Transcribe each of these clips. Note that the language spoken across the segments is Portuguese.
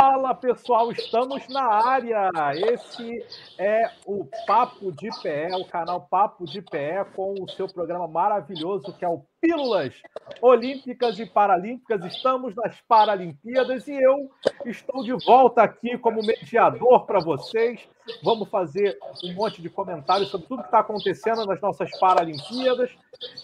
Fala pessoal, estamos na área. Esse é o Papo de Pé, o canal Papo de Pé, com o seu programa maravilhoso que é o Pílulas Olímpicas e Paralímpicas. Estamos nas Paralimpíadas e eu estou de volta aqui como mediador para vocês. Vamos fazer um monte de comentários sobre tudo que está acontecendo nas nossas Paralimpíadas.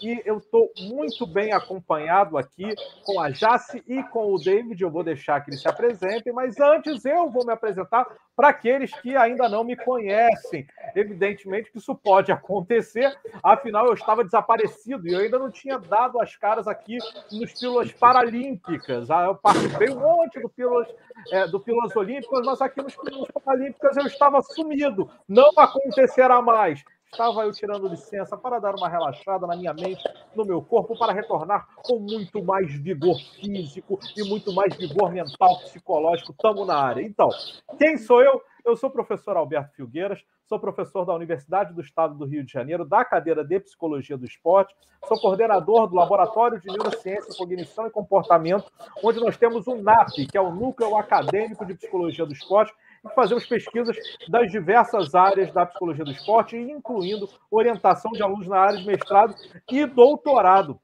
E eu estou muito bem acompanhado aqui com a Jace e com o David. Eu vou deixar que eles se apresentem, mas antes eu vou me apresentar para aqueles que ainda não me conhecem. Evidentemente que isso pode acontecer, afinal eu estava desaparecido e eu ainda não tinha dado as caras aqui nos Pílulas Paralímpicas. Ah, eu participei um monte do Pílulas, é, do Pílulas Olímpicas, mas aqui nos Pílulas Paralímpicas eu estava sumido. Não acontecerá mais. Estava eu tirando licença para dar uma relaxada na minha mente, no meu corpo, para retornar com muito mais vigor físico e muito mais vigor mental, psicológico. Estamos na área. Então, quem sou eu? Eu sou o professor Alberto Filgueiras, sou professor da Universidade do Estado do Rio de Janeiro, da cadeira de Psicologia do Esporte, sou coordenador do Laboratório de Neurociência, Cognição e Comportamento, onde nós temos o NAP, que é o Núcleo Acadêmico de Psicologia do Esporte, e fazemos pesquisas das diversas áreas da psicologia do esporte, incluindo orientação de alunos na área de mestrado e doutorado.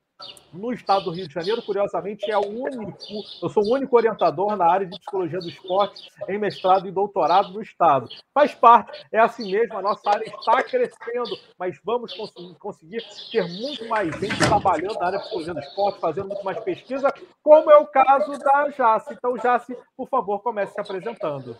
No estado do Rio de Janeiro, curiosamente, é o único, eu sou o único orientador na área de psicologia do esporte em mestrado e doutorado no estado. Faz parte, é assim mesmo, a nossa área está crescendo, mas vamos conseguir ter muito mais gente trabalhando na área de psicologia do esporte, fazendo muito mais pesquisa, como é o caso da Jace. Então, Jace, por favor, comece se apresentando.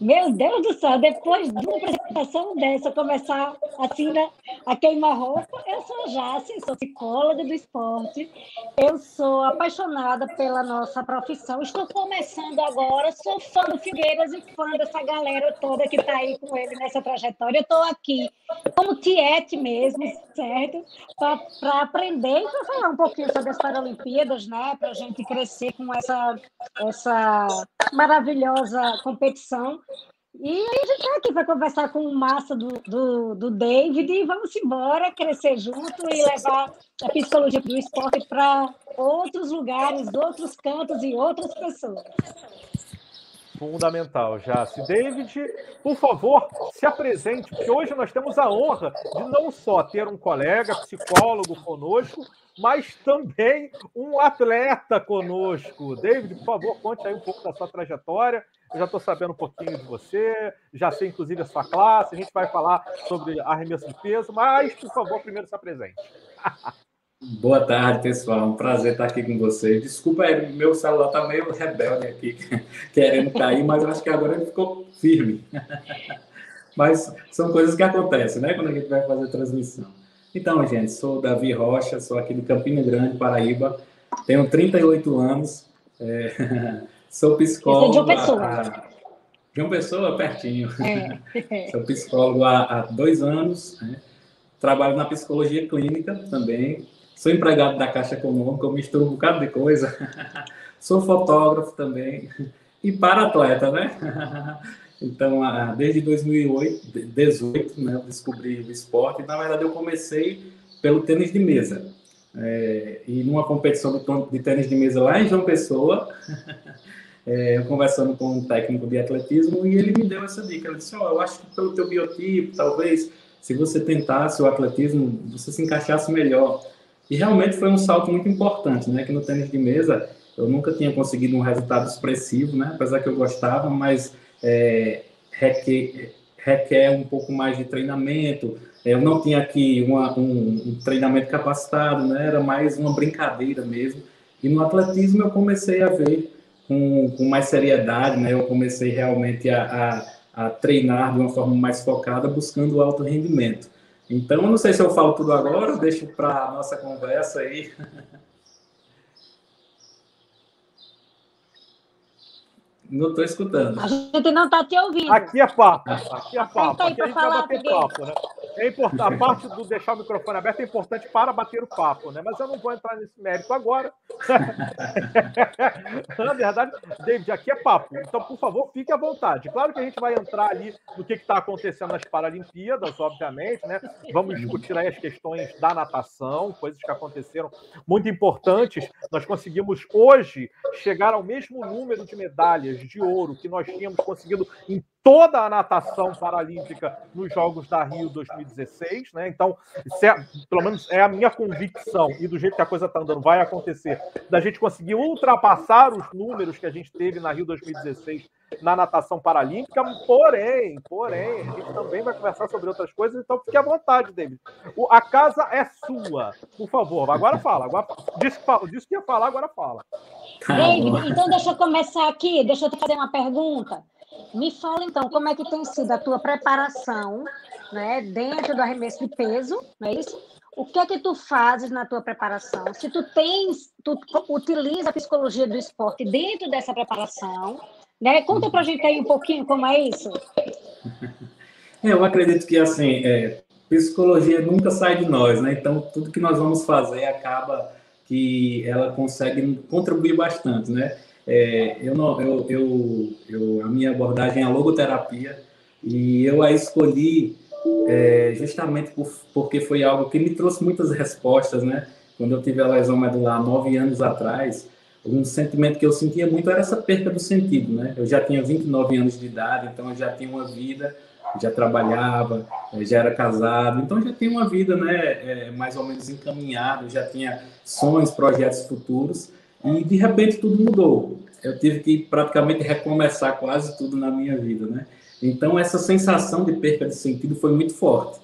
Meu Deus do céu, depois de uma apresentação dessa, começar assim, né, a queimar roupa, eu sou Jace, sou psicóloga do esporte, eu sou apaixonada pela nossa profissão, estou começando agora, sou fã do Figueiras e fã dessa galera toda que está aí com ele nessa trajetória. Eu estou aqui como tiete mesmo, certo? Para aprender e para falar um pouquinho sobre as Paralimpíadas, né? Para a gente crescer com essa, essa maravilhosa competição e a gente está aqui para conversar com o massa do, do, do, David e vamos embora crescer junto e levar a psicologia do esporte para outros lugares, outros cantos e outras pessoas. Fundamental, Jace. David, por favor, se apresente, porque hoje nós temos a honra de não só ter um colega psicólogo conosco, mas também um atleta conosco. David, por favor, conte aí um pouco da sua trajetória eu já estou sabendo um pouquinho de você, já sei inclusive a sua classe, a gente vai falar sobre arremesso de peso, mas, por favor, primeiro se apresente. Boa tarde, pessoal. Um prazer estar aqui com vocês. Desculpa, meu celular está meio rebelde aqui, querendo cair, mas acho que agora ele ficou firme. Mas são coisas que acontecem, né, quando a gente vai fazer transmissão. Então, gente, sou Davi Rocha, sou aqui de Campina Grande, Paraíba, tenho 38 anos. É... Sou psicólogo. Esse é João Pessoa. Há, João Pessoa, pertinho. É. Sou psicólogo há, há dois anos. Né? Trabalho na psicologia clínica também. Sou empregado da Caixa Econômica, eu misturo um bocado de coisa. Sou fotógrafo também. E para-atleta, né? Então, desde 2018, né, eu descobri o esporte. Na verdade, eu comecei pelo tênis de mesa. É, e numa competição de tênis de mesa lá em João Pessoa, é, conversando com um técnico de atletismo e ele me deu essa dica. Ele disse: oh, eu acho que pelo teu biotipo, talvez, se você tentasse o atletismo, você se encaixasse melhor. E realmente foi um salto muito importante, né? Que no tênis de mesa eu nunca tinha conseguido um resultado expressivo, né? Apesar que eu gostava, mas é, requer, requer um pouco mais de treinamento. É, eu não tinha aqui uma, um, um treinamento capacitado, né? Era mais uma brincadeira mesmo. E no atletismo eu comecei a ver com, com mais seriedade, né? Eu comecei realmente a, a, a treinar de uma forma mais focada, buscando o alto rendimento. Então, não sei se eu falo tudo agora, deixo para a nossa conversa aí. Não estou escutando. A gente não está te ouvindo. Aqui é papo. Aqui é papo. Aqui a gente vai bater papo, né? É importante, a parte do deixar o microfone aberto é importante para bater o papo, né? Mas eu não vou entrar nesse mérito agora. Na verdade, David, aqui é papo. Então, por favor, fique à vontade. Claro que a gente vai entrar ali no que está acontecendo nas Paralimpíadas, obviamente, né? Vamos discutir aí as questões da natação, coisas que aconteceram muito importantes. Nós conseguimos hoje chegar ao mesmo número de medalhas de ouro que nós tínhamos conseguido em toda a natação paralímpica nos Jogos da Rio 2016, né? Então, é, pelo menos é a minha convicção, e do jeito que a coisa está andando, vai acontecer, da gente conseguir ultrapassar os números que a gente teve na Rio 2016 na natação paralímpica, porém, porém, a gente também vai conversar sobre outras coisas, então fique à vontade, David. O, a casa é sua, por favor. Agora fala. Agora, disse, disse que ia falar, agora fala. David, então deixa eu começar aqui, deixa eu te fazer uma pergunta. Me fala então como é que tem sido a tua preparação, né, dentro do arremesso de peso, não é isso? O que é que tu fazes na tua preparação? Se tu tens, tu utiliza a psicologia do esporte dentro dessa preparação, né? Conta pra gente aí um pouquinho como é isso. É, eu acredito que assim, é, psicologia nunca sai de nós, né? Então tudo que nós vamos fazer acaba que ela consegue contribuir bastante, né? É, eu não, eu, eu, eu, a minha abordagem é a logoterapia e eu a escolhi é, justamente por, porque foi algo que me trouxe muitas respostas, né? Quando eu tive a lesão medular nove anos atrás, um sentimento que eu sentia muito era essa perda do sentido, né? Eu já tinha 29 anos de idade, então eu já tinha uma vida, já trabalhava, já era casado, então já tinha uma vida, né, é, mais ou menos encaminhada, já tinha sonhos, projetos futuros, e de repente tudo mudou. Eu tive que praticamente recomeçar quase tudo na minha vida, né? Então essa sensação de perda de sentido foi muito forte.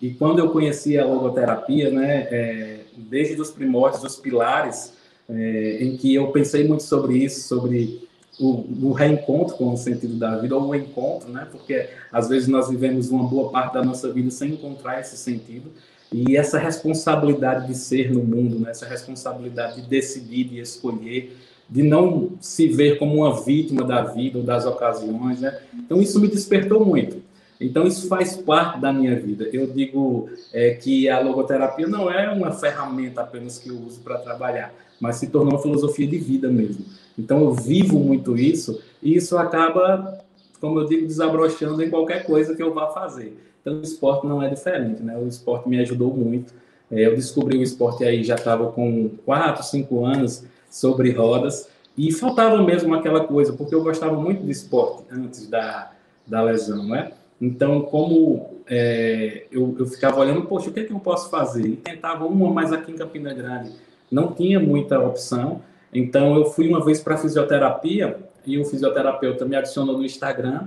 E quando eu conheci a logoterapia, né, é, desde os primórdios, os pilares, é, em que eu pensei muito sobre isso, sobre o, o, reencontro com o sentido da vida, ou o encontro, né? Porque às vezes nós vivemos uma boa parte da nossa vida sem encontrar esse sentido. E essa responsabilidade de ser no mundo, né? essa responsabilidade de decidir, de escolher, de não se ver como uma vítima da vida ou das ocasiões, né? Então isso me despertou muito. Então isso faz parte da minha vida. Eu digo é, que a logoterapia não é uma ferramenta apenas que eu uso para trabalhar, mas se tornou uma filosofia de vida mesmo. Então eu vivo muito isso e isso acaba, como eu digo, desabrochando em qualquer coisa que eu vá fazer. Então o esporte não é diferente, né? O esporte me ajudou muito. É, eu descobri o esporte aí já estava com 4, 5 anos sobre rodas e faltava mesmo aquela coisa, porque eu gostava muito de esporte antes da, da lesão, né? Então, como é, eu, eu ficava olhando, poxa, o que é que eu posso fazer? E tentava uma, mas aqui em Campina Grande não tinha muita opção. Então, eu fui uma vez para fisioterapia e o fisioterapeuta me adicionou no Instagram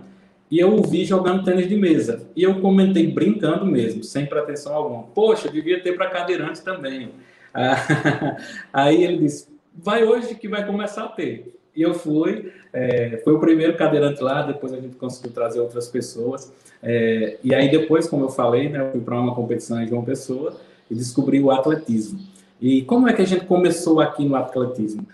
e eu o vi jogando tênis de mesa. E eu comentei brincando mesmo, sem pretensão alguma. Poxa, devia ter para cadeirante também. Aí ele disse: vai hoje que vai começar a ter. E eu fui, é, foi o primeiro cadeirante lá, depois a gente conseguiu trazer outras pessoas. É, e aí depois, como eu falei, né, eu fui para uma competição em João Pessoa e descobri o atletismo. E como é que a gente começou aqui no atletismo?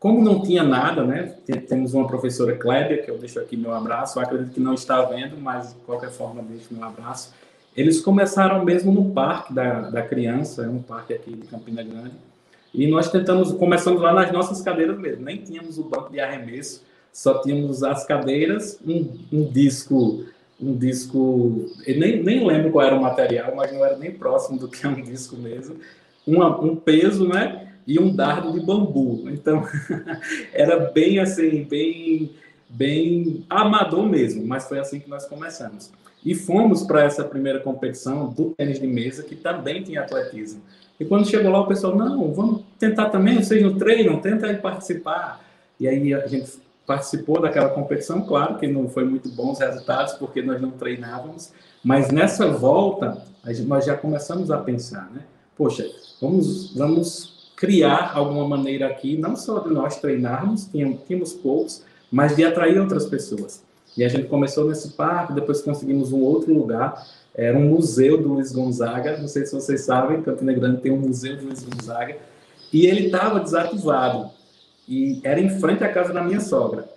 Como não tinha nada, né? Temos uma professora Kleber, que eu deixo aqui meu abraço, eu acredito que não está vendo, mas de qualquer forma deixo meu abraço. Eles começaram mesmo no parque da, da criança, é um parque aqui de Campina Grande, e nós tentamos, começamos lá nas nossas cadeiras mesmo, nem tínhamos o banco de arremesso, só tínhamos as cadeiras, um, um disco, um disco, eu nem, nem lembro qual era o material, mas não era nem próximo do que é um disco mesmo, uma, um peso, né? E um dardo de bambu. Então, era bem assim, bem, bem amador mesmo, mas foi assim que nós começamos. E fomos para essa primeira competição do tênis de mesa, que também tinha atletismo. E quando chegou lá, o pessoal, não, vamos tentar também, vocês não treinam, tenta participar. E aí a gente participou daquela competição, claro que não foi muito bons resultados, porque nós não treinávamos, mas nessa volta, nós já começamos a pensar, né? Poxa, vamos, vamos criar alguma maneira aqui, não só de nós treinarmos, tínhamos, poucos, mas de atrair outras pessoas. E a gente começou nesse parque, depois conseguimos um outro lugar, era um museu do Luiz Gonzaga, não sei se vocês sabem, Campina Grande tem um museu do Luiz Gonzaga, e ele estava desativado, e era em frente à casa da minha sogra.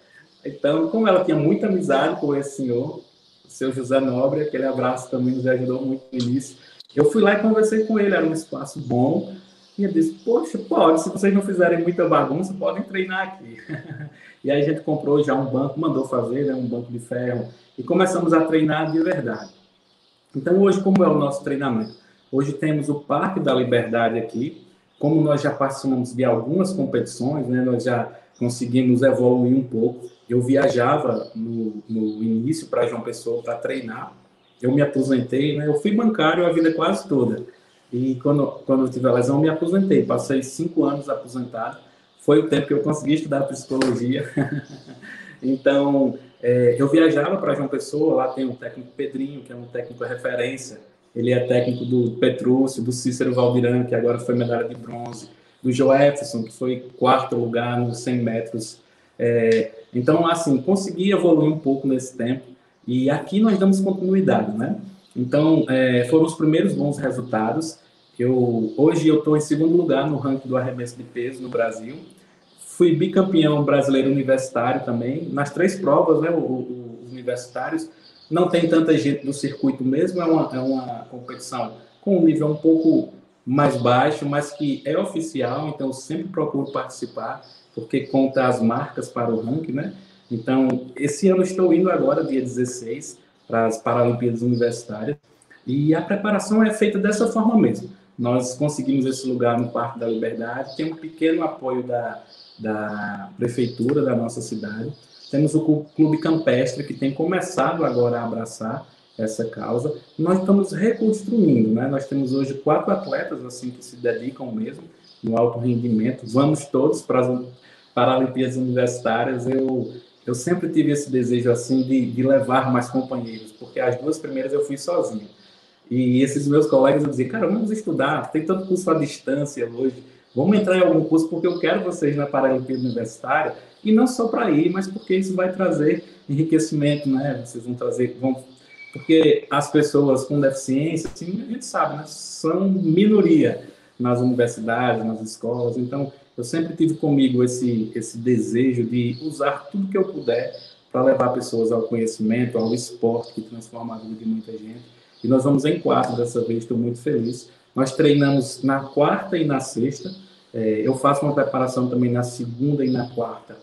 Então, como ela tinha muita amizade com esse senhor, seu José Nobre, aquele abraço também nos ajudou muito no início. Eu fui lá e conversei com ele, era um espaço bom, e ele disse, poxa, pode, se vocês não fizerem muita bagunça, podem treinar aqui. e aí a gente comprou já um banco, mandou fazer, né, um banco de ferro, e começamos a treinar de verdade. Então hoje, como é o nosso treinamento? Hoje temos o Parque da Liberdade aqui, como nós já participamos de algumas competições, né, nós já conseguimos evoluir um pouco. Eu viajava no, no início para João Pessoa para treinar, eu me aposentei, né, eu fui bancário a vida quase toda. E quando, quando eu tive a lesão, eu me aposentei. Passei cinco anos aposentado. Foi o tempo que eu consegui estudar psicologia. então, é, eu viajava para João Pessoa, lá tem o técnico Pedrinho, que é um técnico referência. Ele é técnico do Petrúcio, do Cícero Valdirão, que agora foi medalha de bronze, do Joefferson, que foi quarto lugar nos 100 metros. É, então, assim, consegui evoluir um pouco nesse tempo. E aqui nós damos continuidade, né? Então, é, foram os primeiros bons resultados. Eu, hoje eu estou em segundo lugar no ranking do arremesso de peso no Brasil. Fui bicampeão brasileiro universitário também, nas três provas, né, os universitários. Não tem tanta gente no circuito mesmo, é uma, é uma competição com um nível um pouco mais baixo, mas que é oficial, então sempre procuro participar, porque conta as marcas para o ranking, né? Então, esse ano estou indo agora, dia 16, para as Paralimpíadas Universitárias, e a preparação é feita dessa forma mesmo. Nós conseguimos esse lugar no Parque da Liberdade, tem um pequeno apoio da, da prefeitura da nossa cidade. Temos o Clube Campestre, que tem começado agora a abraçar essa causa. Nós estamos reconstruindo, né? Nós temos hoje quatro atletas assim que se dedicam mesmo no alto rendimento. Vamos todos para as Paralimpíadas Universitárias. Eu eu sempre tive esse desejo assim de, de levar mais companheiros, porque as duas primeiras eu fui sozinho. E esses meus colegas diziam, cara, vamos estudar, tem tanto curso à distância hoje, vamos entrar em algum curso porque eu quero vocês na Paralimpíada Universitária, e não só para ir, mas porque isso vai trazer enriquecimento, né? Vocês vão trazer, vão... porque as pessoas com deficiência, assim, a gente sabe, né? São minoria nas universidades, nas escolas, então eu sempre tive comigo esse, esse desejo de usar tudo que eu puder para levar pessoas ao conhecimento, ao esporte que transforma a vida de muita gente. E nós vamos em quatro dessa vez, estou muito feliz. Nós treinamos na quarta e na sexta. É, eu faço uma preparação também na segunda e na quarta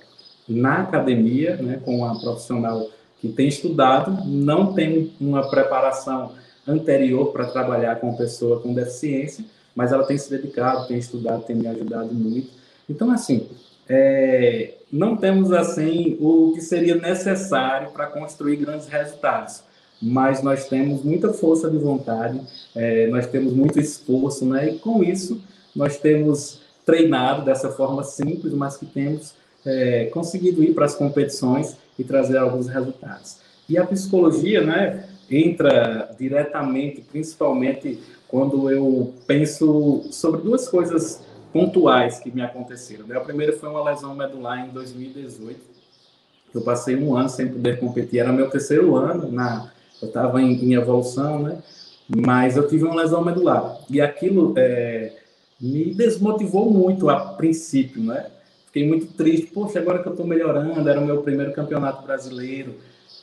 na academia, né, com uma profissional que tem estudado, não tem uma preparação anterior para trabalhar com pessoa com deficiência, mas ela tem se dedicado, tem estudado, tem me ajudado muito. Então, assim, é, não temos assim o que seria necessário para construir grandes resultados, mas nós temos muita força de vontade, é, nós temos muito esforço, né? E com isso nós temos treinado dessa forma simples, mas que temos é, conseguido ir para as competições e trazer alguns resultados. E a psicologia, né? Entra diretamente, principalmente quando eu penso sobre duas coisas pontuais que me aconteceram. Né? A primeira foi uma lesão medular em 2018. Eu passei um ano sem poder competir. Era meu terceiro ano, na, eu estava em, em, evolução, né? Mas eu tive uma lesão medular. E aquilo é, me desmotivou muito a princípio, né? Fiquei muito triste. Poxa, agora que eu estou melhorando, era o meu primeiro campeonato brasileiro.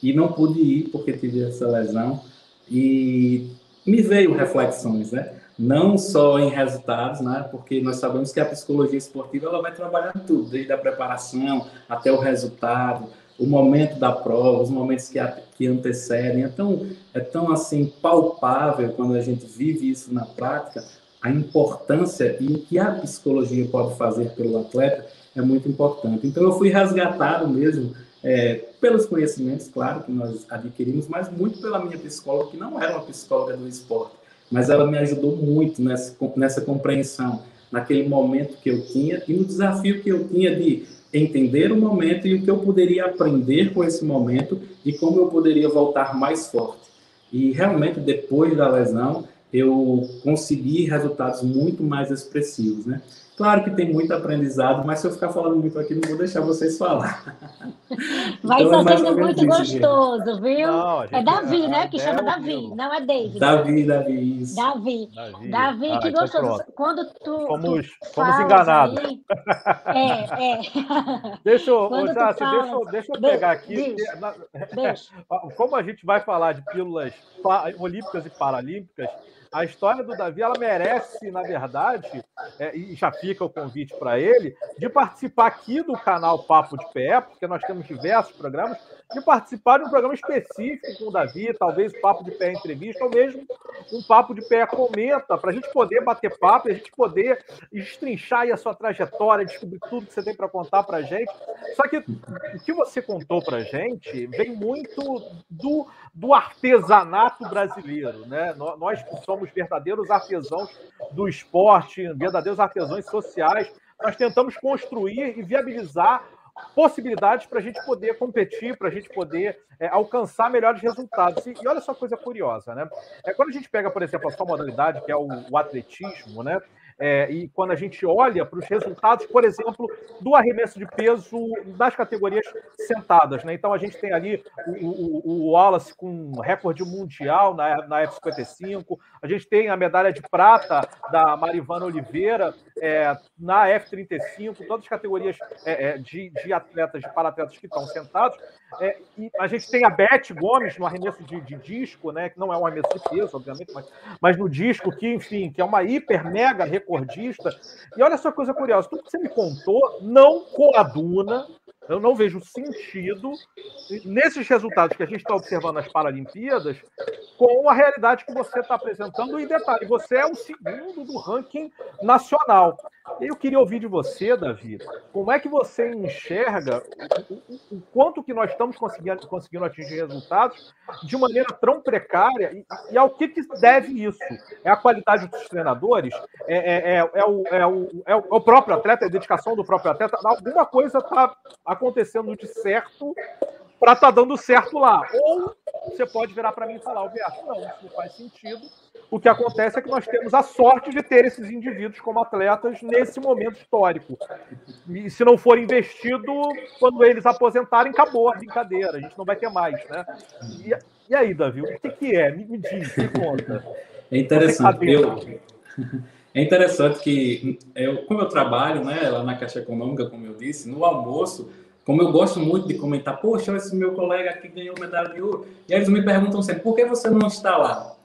E não pude ir porque tive essa lesão. E me veio reflexões, né? não só em resultados, né? Porque nós sabemos que a psicologia esportiva ela vai trabalhar tudo, desde a preparação até o resultado, o momento da prova, os momentos que, que antecedem. Então, é tão assim palpável quando a gente vive isso na prática, a importância e o que a psicologia pode fazer pelo atleta é muito importante. Então, eu fui resgatado mesmo é, pelos conhecimentos, claro, que nós adquirimos, mas muito pela minha psicóloga, que não era uma psicóloga do esporte mas ela me ajudou muito nessa, nessa compreensão, naquele momento que eu tinha e no desafio que eu tinha de entender o momento e o que eu poderia aprender com esse momento e como eu poderia voltar mais forte. E realmente, depois da lesão, eu consegui resultados muito mais expressivos, né? Claro que tem muito aprendizado, mas se eu ficar falando muito aqui, não vou deixar vocês falar. Vai então, é sendo muito gostoso, viu? Não, é Davi, né? Que chama Davi, não é David. Davi, Davi. Isso. Davi. Davi, Davi ah, que então gostoso. Pronto. Quando tu. Fomos, tu fomos enganados. Aí, é, é. Deixa eu, Jássio, falas... deixa, eu, deixa eu pegar aqui. Deixa. Como a gente vai falar de pílulas olímpicas e paralímpicas, a história do Davi ela merece, na verdade, é, e já fica o convite para ele, de participar aqui do canal Papo de Pé, porque nós temos diversos programas, de participar de um programa específico com o Davi, talvez o Papo de Pé Entrevista, ou mesmo um Papo de Pé Comenta, para a gente poder bater papo, a gente poder destrinchar a sua trajetória, descobrir tudo que você tem para contar para a gente. Só que o que você contou para a gente vem muito do, do artesanato brasileiro. Né? Nós que somos verdadeiros artesãos do esporte, verdadeiros artesãos sociais, nós tentamos construir e viabilizar possibilidades para a gente poder competir, para a gente poder é, alcançar melhores resultados. E, e, olha só coisa curiosa, né? É, quando a gente pega, por exemplo, a sua modalidade, que é o, o atletismo, né? É, e quando a gente olha para os resultados, por exemplo, do arremesso de peso das categorias sentadas. Né? Então, a gente tem ali o, o, o Wallace com recorde mundial na, na F55, a gente tem a medalha de prata da Marivana Oliveira é, na F35, todas as categorias é, é, de, de, atletas, de para-atletas que estão sentados. É, a gente tem a Beth Gomes no arremesso de, de, disco, né, que não é um arremesso de peso, obviamente, mas, mas no disco, que, enfim, que é uma hiper mega recordista. E olha só coisa curiosa, tudo que você me contou não coaduna eu não vejo sentido nesses resultados que a gente está observando nas Paralimpíadas com a realidade que você está apresentando. E detalhe, você é o segundo do ranking nacional. Eu queria ouvir de você, Davi, como é que você enxerga o, o quanto que nós estamos conseguindo, conseguindo atingir resultados de maneira tão precária e, e ao que, que deve isso? É a qualidade dos treinadores? É, é, é, é o, é, o, é o próprio atleta, é a dedicação do próprio atleta? Alguma coisa está acontecendo de certo para estar tá dando certo lá. Ou você pode virar para mim e falar, Alberto, não, isso não faz sentido. O que acontece é que nós temos a sorte de ter esses indivíduos como atletas nesse momento histórico. E se não for investido, quando eles aposentarem, acabou a brincadeira. A gente não vai ter mais, né? E, e aí, Davi, o que, que é? Me, me diz, me conta. É interessante. Eu, é interessante que, eu, como eu trabalho né, lá na Caixa Econômica, como eu disse, no almoço como eu gosto muito de comentar, poxa, esse meu colega aqui ganhou medalha de ouro. E eles me perguntam sempre, por que você não está lá?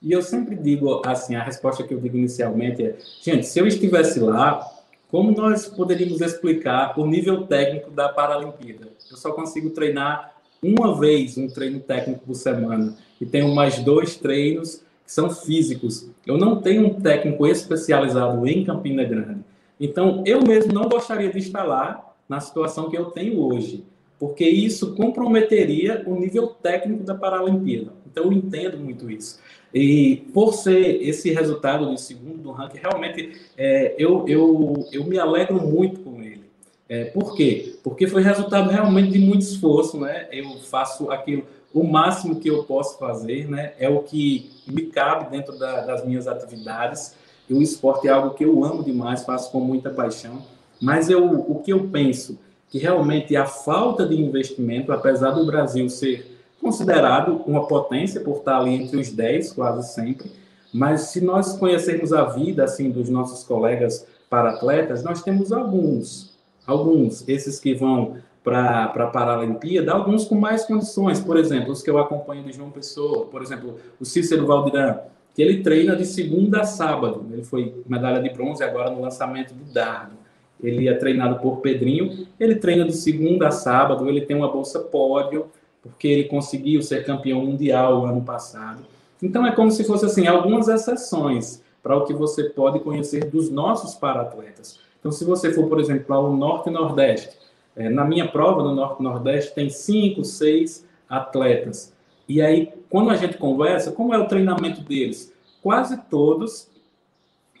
E eu sempre digo assim, a resposta que eu digo inicialmente é, gente, se eu estivesse lá, como nós poderíamos explicar o nível técnico da Paralimpíada? Eu só consigo treinar uma vez um treino técnico por semana e tenho mais dois treinos que são físicos. Eu não tenho um técnico especializado em Campina Grande. Então, eu mesmo não gostaria de estar lá na situação que eu tenho hoje, porque isso comprometeria o nível técnico da Paralimpíada. Então, eu entendo muito isso. E por ser esse resultado de segundo do ranking, realmente é, eu, eu, eu me alegro muito com ele. É, por quê? Porque foi resultado realmente de muito esforço, né? Eu faço aquilo, o máximo que eu posso fazer, né? É o que me cabe dentro da, das minhas atividades. E o esporte é algo que eu amo demais, faço com muita paixão. Mas eu, o que eu penso que realmente a falta de investimento, apesar do Brasil ser considerado uma potência por estar ali entre os 10 quase sempre, mas se nós conhecermos a vida assim dos nossos colegas para atletas, nós temos alguns, alguns, esses que vão para a Paralimpíada, alguns com mais condições, por exemplo, os que eu acompanho de João Pessoa, por exemplo, o Cícero Valdirão, que ele treina de segunda a sábado, ele foi medalha de bronze agora no lançamento do dardo ele é treinado por Pedrinho, ele treina de segunda a sábado, ele tem uma bolsa pódio, porque ele conseguiu ser campeão mundial ano passado. Então é como se fosse assim, algumas exceções para o que você pode conhecer dos nossos para-atletas. Então, se você for, por exemplo, ao Norte e Nordeste, é, na minha prova no Norte e Nordeste tem cinco, seis atletas. E aí, quando a gente conversa, como é o treinamento deles? Quase todos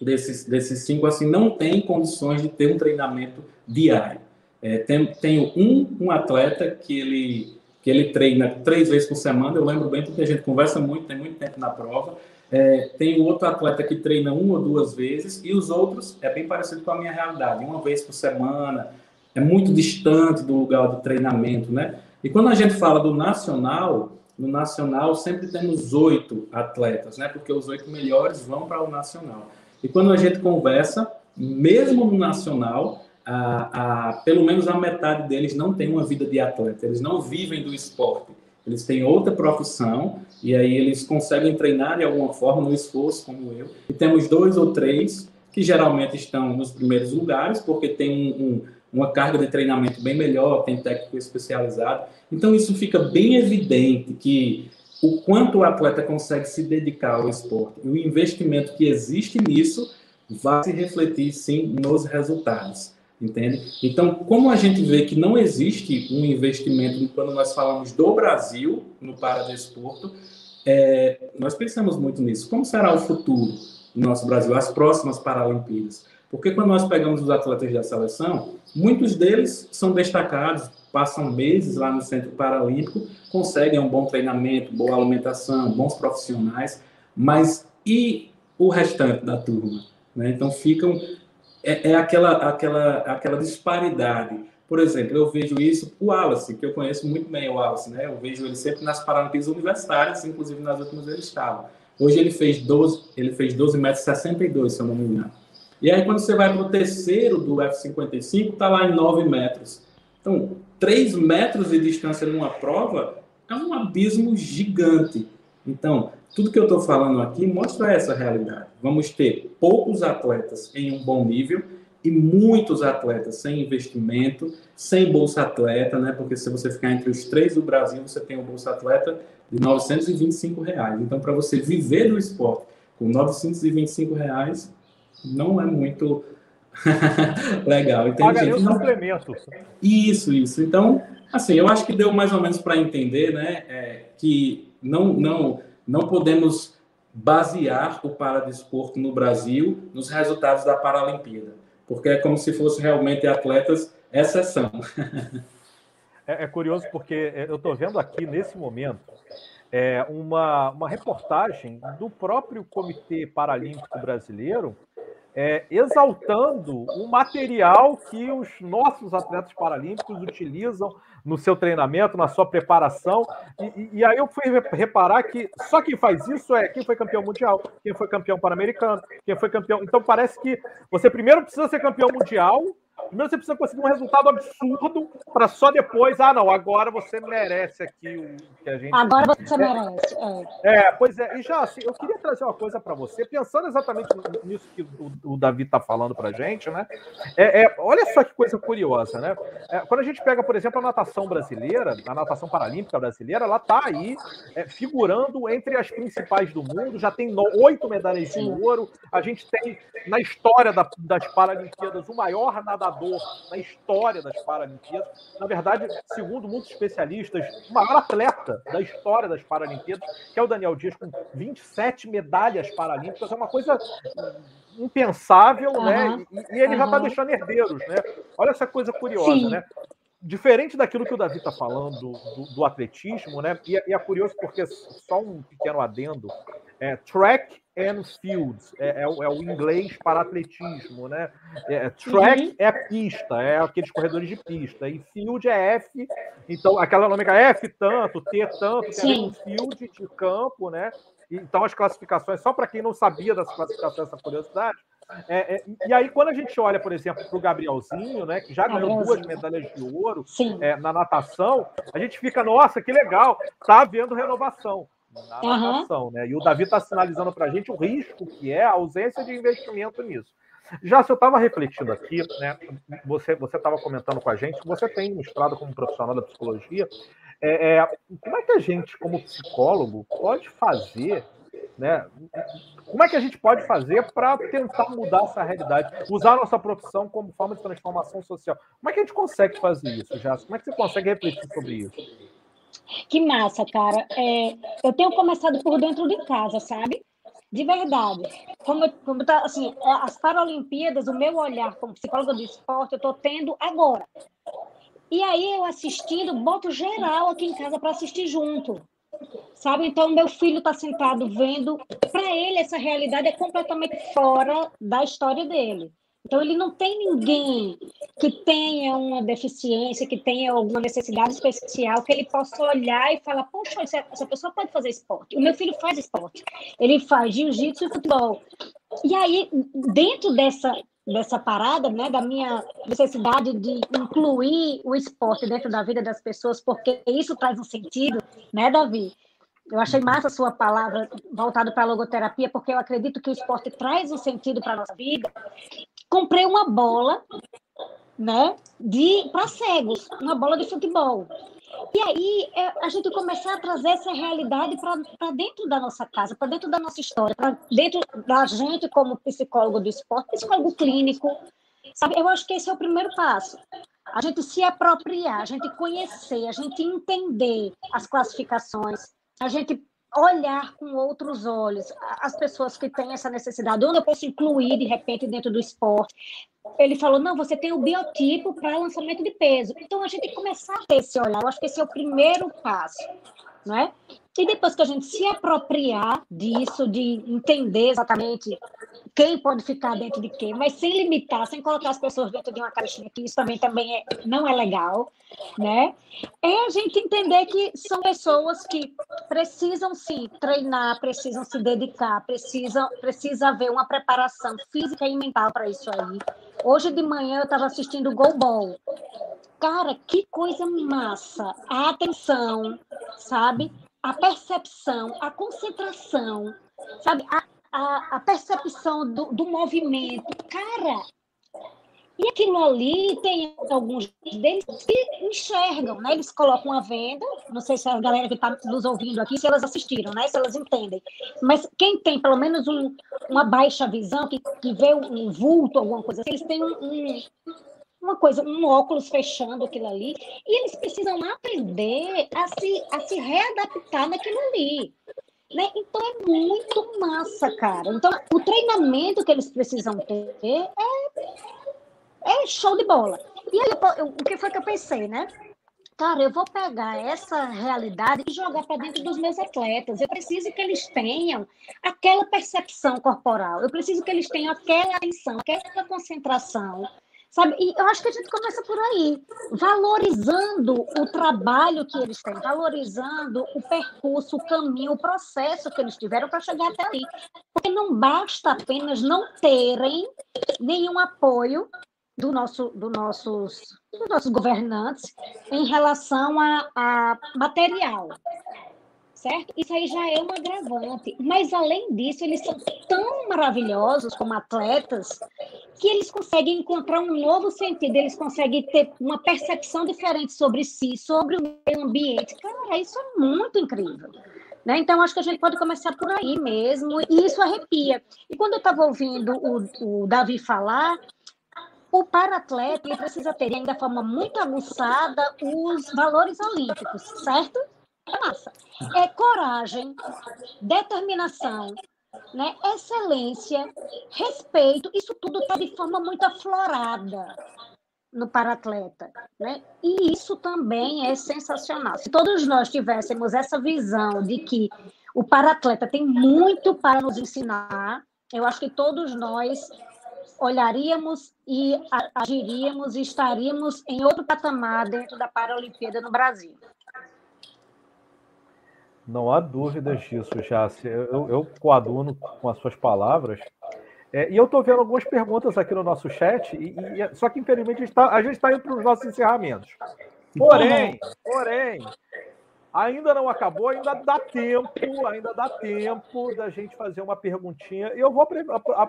desses, desses cinco, assim, não tem condições de ter um treinamento diário. É, tem, tenho um, um atleta que ele, que ele treina três vezes por semana, eu lembro bem porque a gente conversa muito, tem muito tempo na prova, é, tem outro atleta que treina uma ou duas vezes, e os outros é bem parecido com a minha realidade, uma vez por semana, é muito distante do lugar do treinamento, né? E quando a gente fala do nacional, no nacional sempre temos oito atletas, né? Porque os oito melhores vão para o nacional. E quando a gente conversa, mesmo no nacional, a, a, pelo menos a metade deles não tem uma vida de atleta, eles não vivem do esporte, eles têm outra profissão e aí eles conseguem treinar de alguma forma no esforço, como eu. E temos dois ou três que geralmente estão nos primeiros lugares, porque tem um, um, uma carga de treinamento bem melhor, tem técnico especializado. Então isso fica bem evidente que o quanto o atleta consegue se dedicar ao esporte e o investimento que existe nisso vai se refletir sim nos resultados entende? Então, como a gente vê que não existe um investimento quando nós falamos do Brasil no paradesporto, é, nós pensamos muito nisso. Como será o futuro do nosso Brasil, as próximas Paralimpíadas? Porque quando nós pegamos os atletas da seleção, muitos deles são destacados, passam meses lá no Centro Paralímpico, conseguem um bom treinamento, boa alimentação, bons profissionais, mas e o restante da turma? Né? Então ficam é, é aquela, aquela, aquela disparidade. Por exemplo, eu vejo isso, o Wallace, que eu conheço muito bem o Wallace, né? Eu vejo ele sempre nas Paralimpíadas Universitárias, inclusive nas últimas ele estava. Hoje ele fez 12, ele fez 12 metros 62, se eu não me engano. E aí quando você vai para o terceiro do F55, está lá em 9 metros. Então, 3 metros de distância numa prova é um abismo gigante. Então, tudo que eu estou falando aqui mostra essa realidade. Vamos ter poucos atletas em um bom nível e muitos atletas sem investimento, sem bolsa atleta, né? Porque se você ficar entre os três do Brasil, você tem um bolsa atleta de 925 reais. Então, para você viver do esporte com 925 reais, não é muito legal. Então, Paga gente não... suplementos. Isso, isso. Então, assim, eu acho que deu mais ou menos para entender, né? É, que não, não não podemos basear o paradesporto no Brasil nos resultados da Paralimpíada, porque é como se fossem realmente atletas exceção. É, é curioso porque eu estou vendo aqui nesse momento é, uma, uma reportagem do próprio Comitê Paralímpico Brasileiro é, exaltando o material que os nossos atletas paralímpicos utilizam no seu treinamento, na sua preparação. E, e, aí eu fui reparar que só quem faz isso é quem foi campeão mundial, quem foi campeão pan-americano, quem foi campeão. Então parece que você primeiro precisa ser campeão mundial Primeiro você precisa conseguir um resultado absurdo para só depois, ah, não, agora você merece aqui o que a gente. Agora você merece. É, é pois é. E já assim, eu queria trazer uma coisa para você, pensando exatamente nisso que o, o Davi está falando para gente, né? É, é, olha só que coisa curiosa, né? É, quando a gente pega, por exemplo, a natação brasileira, a natação paralímpica brasileira, ela está aí é, figurando entre as principais do mundo, já tem oito medalhas de ouro. A gente tem na história da, das Paralimpíadas o maior nadador nadador na história das Paralimpíadas. Na verdade, segundo muitos especialistas, o maior atleta da história das Paralimpíadas, que é o Daniel Dias, com 27 medalhas paralímpicas. É uma coisa impensável, uhum. né? E, e ele uhum. já está deixando herdeiros, né? Olha essa coisa curiosa, Sim. né? Diferente daquilo que o Davi está falando do, do, atletismo, né? E, e é curioso porque só um pequeno adendo. É, track and fields, é, é, o, é, o inglês para atletismo, né? É, track uhum. é pista, é aqueles corredores de pista, e field é F, então aquela nome é F tanto, T tanto, tem um field de campo, né? Então as classificações, só para quem não sabia das classificações, essa curiosidade, é, é, e aí, quando a gente olha, por exemplo, para o Gabrielzinho, né, que já ganhou duas medalhas de ouro é, na natação, a gente fica, nossa, que legal, tá havendo renovação na uhum. natação, né? E o Davi está sinalizando para a gente o risco que é a ausência de investimento nisso. Já se eu estava refletindo aqui, né? Você você estava comentando com a gente, você tem mostrado como profissional da psicologia, é, é, como é que a gente, como psicólogo, pode fazer né? Como é que a gente pode fazer para tentar mudar essa realidade? Usar a nossa profissão como forma de transformação social. Como é que a gente consegue fazer isso, já? Como é que você consegue refletir sobre isso? Que massa, cara. É, eu tenho começado por dentro de casa, sabe? De verdade. Como, como tá, assim, é, as Paralimpíadas, o meu olhar como psicóloga do esporte, eu estou tendo agora. E aí eu assistindo, boto geral aqui em casa para assistir junto. sabe? Então, meu filho está sentado vendo, para ele essa realidade é completamente fora da história dele. Então, ele não tem ninguém que tenha uma deficiência, que tenha alguma necessidade especial, que ele possa olhar e falar: poxa, essa pessoa pode fazer esporte. O meu filho faz esporte. Ele faz jiu-jitsu e futebol. E aí, dentro dessa, dessa parada, né, da minha necessidade de incluir o esporte dentro da vida das pessoas, porque isso traz um sentido, né, Davi? Eu achei massa a sua palavra voltada para a logoterapia, porque eu acredito que o esporte traz um sentido para a nossa vida. Comprei uma bola, né, de para cegos, uma bola de futebol. E aí é, a gente começar a trazer essa realidade para dentro da nossa casa, para dentro da nossa história, para dentro da gente como psicólogo do esporte, psicólogo clínico. Sabe? Eu acho que esse é o primeiro passo. A gente se apropriar, a gente conhecer, a gente entender as classificações, a gente olhar com outros olhos as pessoas que têm essa necessidade, onde eu posso incluir de repente dentro do esporte. Ele falou: não, você tem o biotipo para lançamento de peso. Então a gente tem que começar a ter esse olhar. Eu acho que esse é o primeiro passo, não é? E depois que a gente se apropriar disso, de entender exatamente quem pode ficar dentro de quem, mas sem limitar, sem colocar as pessoas dentro de uma caixinha, que isso também, também é, não é legal, né? É a gente entender que são pessoas que precisam se treinar, precisam se dedicar, precisam, precisa haver uma preparação física e mental para isso aí. Hoje de manhã eu estava assistindo Go Ball. Cara, que coisa massa! A atenção, sabe? a percepção, a concentração, sabe? A, a, a percepção do, do movimento. Cara, e aquilo ali tem alguns deles que enxergam, né? Eles colocam a venda, não sei se a galera que está nos ouvindo aqui, se elas assistiram, né? Se elas entendem. Mas quem tem pelo menos um, uma baixa visão, que, que vê um vulto, alguma coisa assim, eles têm um, um, uma coisa, um óculos fechando aquilo ali, e eles precisam aprender a se, a se readaptar naquilo ali. Né? Então é muito massa, cara. Então, o treinamento que eles precisam ter é, é show de bola. E aí, o que foi que eu pensei, né? Cara, eu vou pegar essa realidade e jogar para dentro dos meus atletas. Eu preciso que eles tenham aquela percepção corporal. Eu preciso que eles tenham aquela atenção, aquela concentração Sabe? E eu acho que a gente começa por aí, valorizando o trabalho que eles têm, valorizando o percurso, o caminho, o processo que eles tiveram para chegar até ali. Porque não basta apenas não terem nenhum apoio do nosso, do nossos, dos nossos governantes em relação a, a material certo? Isso aí já é um agravante. Mas, além disso, eles são tão maravilhosos como atletas que eles conseguem encontrar um novo sentido, eles conseguem ter uma percepção diferente sobre si, sobre o meio ambiente. Cara, isso é muito incrível. Né? Então, acho que a gente pode começar por aí mesmo, e isso arrepia. E quando eu estava ouvindo o, o Davi falar, o para-atleta precisa ter ainda de forma muito aguçada os valores olímpicos, certo? É massa. É coragem, determinação, né? excelência, respeito, isso tudo está de forma muito aflorada no paratleta, né? E isso também é sensacional. Se todos nós tivéssemos essa visão de que o paratleta tem muito para nos ensinar, eu acho que todos nós olharíamos e agiríamos e estaríamos em outro patamar dentro da Paralimpíada no Brasil. Não há dúvidas disso, já. Eu, eu coaduno com as suas palavras. É, e eu estou vendo algumas perguntas aqui no nosso chat, e, e só que infelizmente a gente está tá indo para os nossos encerramentos. Porém, porém, Ainda não acabou, ainda dá tempo, ainda dá tempo da gente fazer uma perguntinha. Eu vou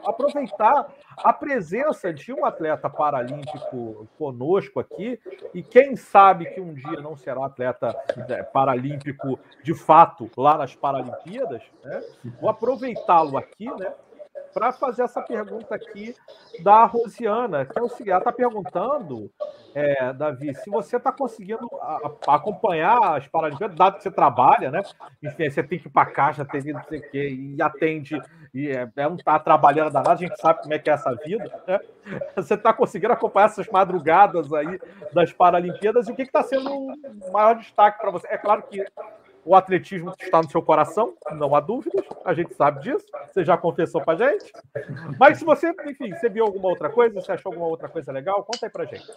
aproveitar a presença de um atleta paralímpico conosco aqui, e quem sabe que um dia não será atleta é, paralímpico de fato lá nas Paralimpíadas, né? Vou aproveitá-lo aqui, né? Para fazer essa pergunta aqui da Rosiana, que é o seguinte: ela está perguntando, é, Davi, se você está conseguindo a, a acompanhar as Paralimpíadas, dado que você trabalha, né? Enfim, você tem que ir para a caixa, tem não sei o quê, e atende, e é, é, não está trabalhando danado, a gente sabe como é que é essa vida, né? Você está conseguindo acompanhar essas madrugadas aí das Paralimpíadas, e o que está sendo o maior destaque para você? É claro que o atletismo está no seu coração, não há dúvidas, a gente sabe disso, você já confessou pra gente. Mas se você, enfim, você viu alguma outra coisa, você achou alguma outra coisa legal, conta aí pra gente.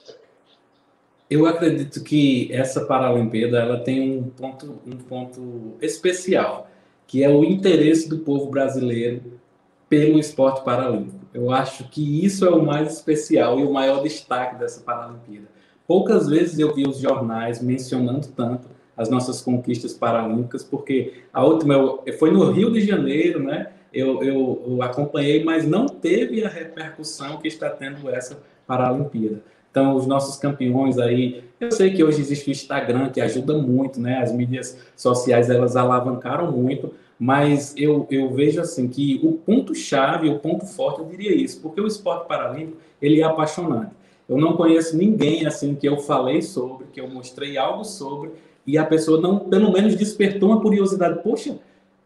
Eu acredito que essa Paralimpíada ela tem um ponto, um ponto especial, que é o interesse do povo brasileiro pelo esporte paralímpico. Eu acho que isso é o mais especial e o maior destaque dessa Paralimpíada. Poucas vezes eu vi os jornais mencionando tanto as nossas conquistas paralímpicas, porque a última foi no Rio de Janeiro, né? Eu, eu, eu, acompanhei, mas não teve a repercussão que está tendo essa Paralimpíada. Então, os nossos campeões aí, eu sei que hoje existe o Instagram que ajuda muito, né? As mídias sociais elas alavancaram muito, mas eu, eu vejo assim que o ponto chave, o ponto forte, eu diria isso, porque o esporte paralímpico ele é apaixonante. Eu não conheço ninguém assim que eu falei sobre, que eu mostrei algo sobre e a pessoa não, pelo menos, despertou uma curiosidade. Poxa,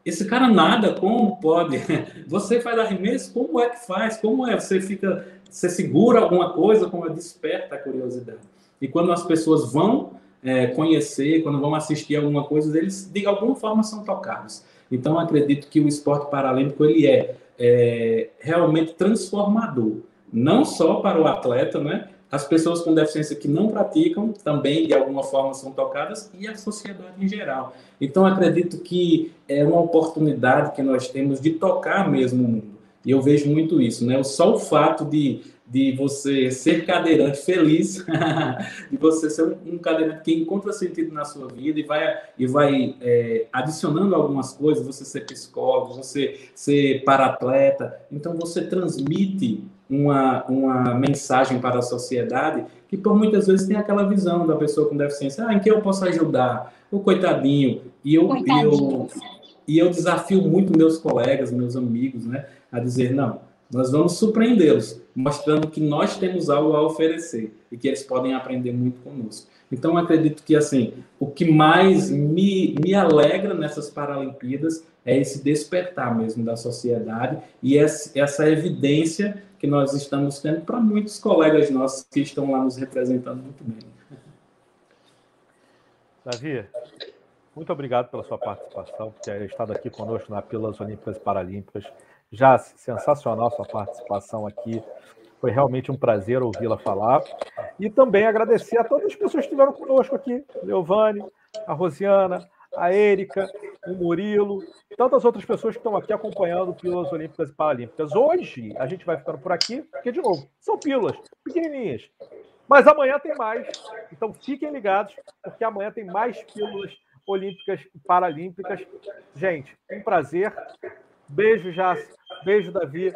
esse cara nada, como pode? Você faz arremesso, como é que faz? Como é? Você fica, você segura alguma coisa, como é? desperta a curiosidade. E quando as pessoas vão é, conhecer, quando vão assistir alguma coisa, eles de alguma forma são tocados. Então, acredito que o esporte paralímpico ele é, é realmente transformador, não só para o atleta, né? As pessoas com deficiência que não praticam também de alguma forma são tocadas e a sociedade em geral. Então acredito que é uma oportunidade que nós temos de tocar mesmo o mundo. E eu vejo muito isso, né? Só o fato de, de você ser cadeirante feliz, de você ser um, cadeirante que encontra sentido na sua vida e vai, e vai é, adicionando algumas coisas, você ser psicólogo, você ser paratleta, então você transmite uma, uma mensagem para a sociedade que por muitas vezes tem aquela visão da pessoa com deficiência, ah, em que eu posso ajudar? O coitadinho. E eu, coitadinho. eu, e eu desafio muito meus colegas, meus amigos, né, a dizer, não, nós vamos surpreendê-los, mostrando que nós temos algo a oferecer e que eles podem aprender muito conosco. Então, acredito que, assim, o que mais me, me alegra nessas Paralimpíadas é esse despertar mesmo da sociedade e essa evidência que nós estamos tendo para muitos colegas nossos que estão lá nos representando muito bem. Davi, muito obrigado pela sua participação, por ter estado aqui conosco na Pílulas Olímpicas e Paralímpicas. Já sensacional sua participação aqui. Foi realmente um prazer ouvi-la falar. E também agradecer a todas as pessoas que estiveram conosco aqui: Leovane, a Rosiana, a Érica, o Murilo, tantas outras pessoas que estão aqui acompanhando Pílulas Olímpicas e Paralímpicas. Hoje a gente vai ficando por aqui, porque, de novo, são pílulas pequenininhas. Mas amanhã tem mais. Então fiquem ligados, porque amanhã tem mais pílulas olímpicas e paralímpicas. Gente, um prazer. Beijo, Jace. Beijo, Davi.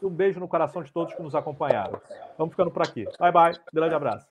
E um beijo no coração de todos que nos acompanharam. Vamos ficando por aqui. Bye, bye. Grande abraço.